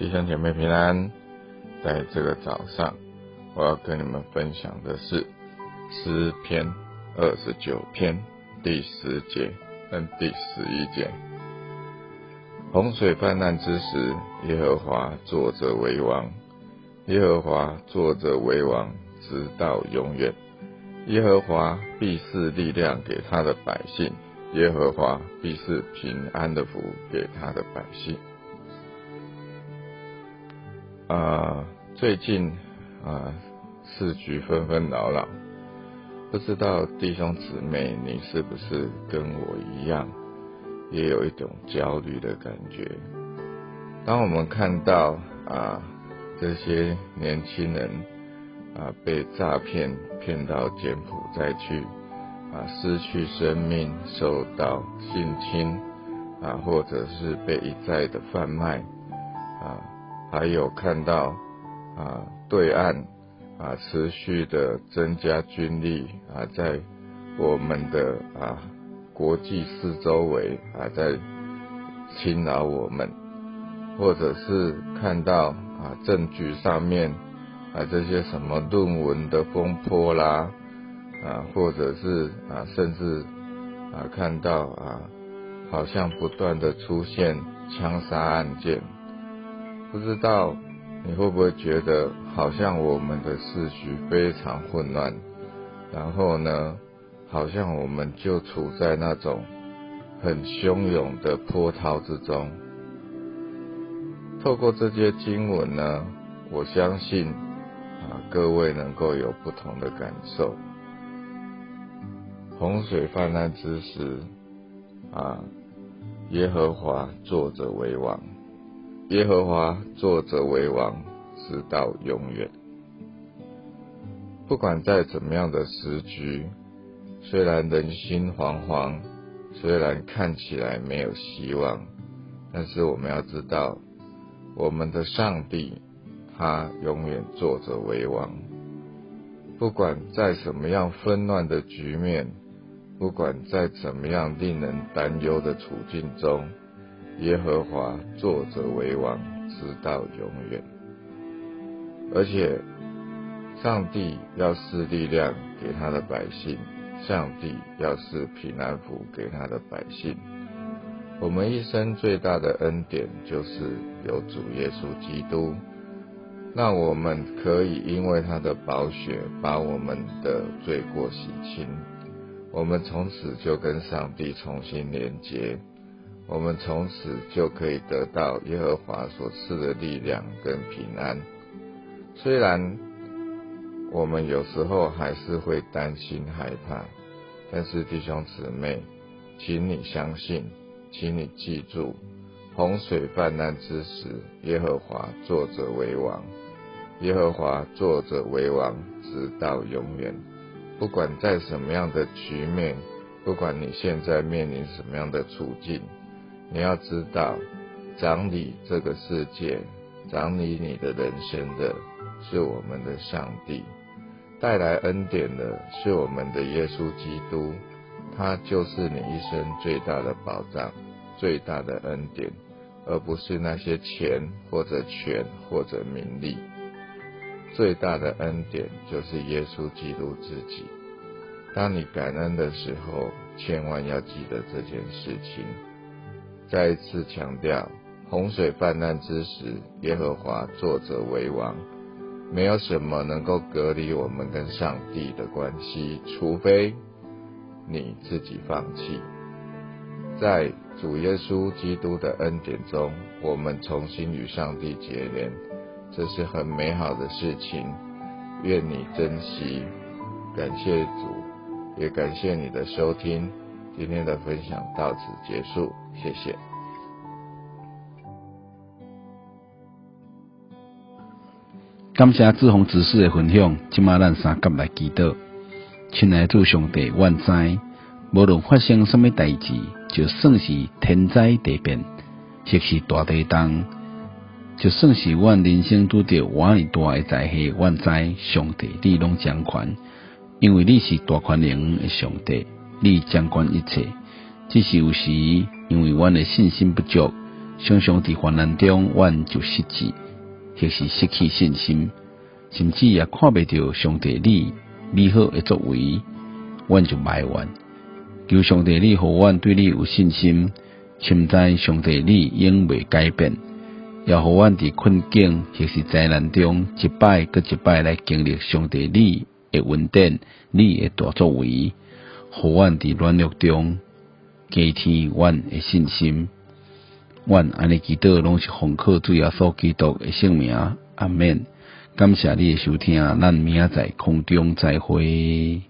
弟兄姐妹平安，在这个早上，我要跟你们分享的是诗篇二十九篇第十节跟第十一节。洪水泛滥之时，耶和华坐着为王，耶和华坐着为王，直到永远。耶和华必是力量给他的百姓，耶和华必是平安的福给他的百姓。啊，最近啊，市局纷纷扰扰，不知道弟兄姊妹，你是不是跟我一样，也有一种焦虑的感觉？当我们看到啊，这些年轻人啊被诈骗骗到柬埔寨去，啊失去生命，受到性侵啊，或者是被一再的贩卖啊。还有看到啊，对岸啊持续的增加军力啊，在我们的啊国际四周围啊在侵扰我们，或者是看到啊证据上面啊这些什么论文的风波啦啊，或者是啊甚至啊看到啊好像不断的出现枪杀案件。不知道你会不会觉得，好像我们的思绪非常混乱，然后呢，好像我们就处在那种很汹涌的波涛之中。透过这些经文呢，我相信啊，各位能够有不同的感受。洪水泛滥之时，啊，耶和华坐着为王。耶和华坐着为王，直到永远。不管在怎么样的时局，虽然人心惶惶，虽然看起来没有希望，但是我们要知道，我们的上帝他永远坐着为王。不管在什么样纷乱的局面，不管在怎么样令人担忧的处境中。耶和华坐着为王，直到永远。而且，上帝要是力量给他的百姓，上帝要是平安福给他的百姓。我们一生最大的恩典，就是有主耶稣基督，让我们可以因为他的宝血，把我们的罪过洗清，我们从此就跟上帝重新连结。我们从此就可以得到耶和华所赐的力量跟平安。虽然我们有时候还是会担心害怕，但是弟兄姊妹，请你相信，请你记住，洪水泛滥之时，耶和华坐着为王，耶和华坐着为王，直到永远。不管在什么样的局面，不管你现在面临什么样的处境。你要知道，掌理这个世界、掌理你的人生的，是我们的上帝；带来恩典的，是我们的耶稣基督。他就是你一生最大的保障、最大的恩典，而不是那些钱或者权或者名利。最大的恩典就是耶稣基督自己。当你感恩的时候，千万要记得这件事情。再一次强调，洪水泛滥之时，耶和华坐者为王，没有什么能够隔离我们跟上帝的关系，除非你自己放弃。在主耶稣基督的恩典中，我们重新与上帝结连，这是很美好的事情。愿你珍惜，感谢主，也感谢你的收听。今天的分享到此结束，谢谢。感谢志宏指示的分享，今晚咱三甲来祈祷。亲爱的上帝，万灾，无论发生什么代志，就算是天灾地变，即是大地震，就算是阮人生拄着偌尼大的灾害，万灾，上帝你拢掌权，因为你是大权能的上帝。你掌管一切，只是有时因为阮的信心不足，常常伫患难中，阮就失志，或是失去信心，甚至也看袂到上帝你美好诶作为，阮就埋怨。求上帝你互阮对你有信心，深知上帝你永未改变，也互阮伫困境或是灾难中，一摆搁一摆来经历上帝你诶稳定，你诶大作为，互阮伫软弱中加添阮诶信心。阮安尼祈祷，拢是奉靠主耶稣基督诶圣名，阿免。感谢你诶收听，咱明仔载空中再会。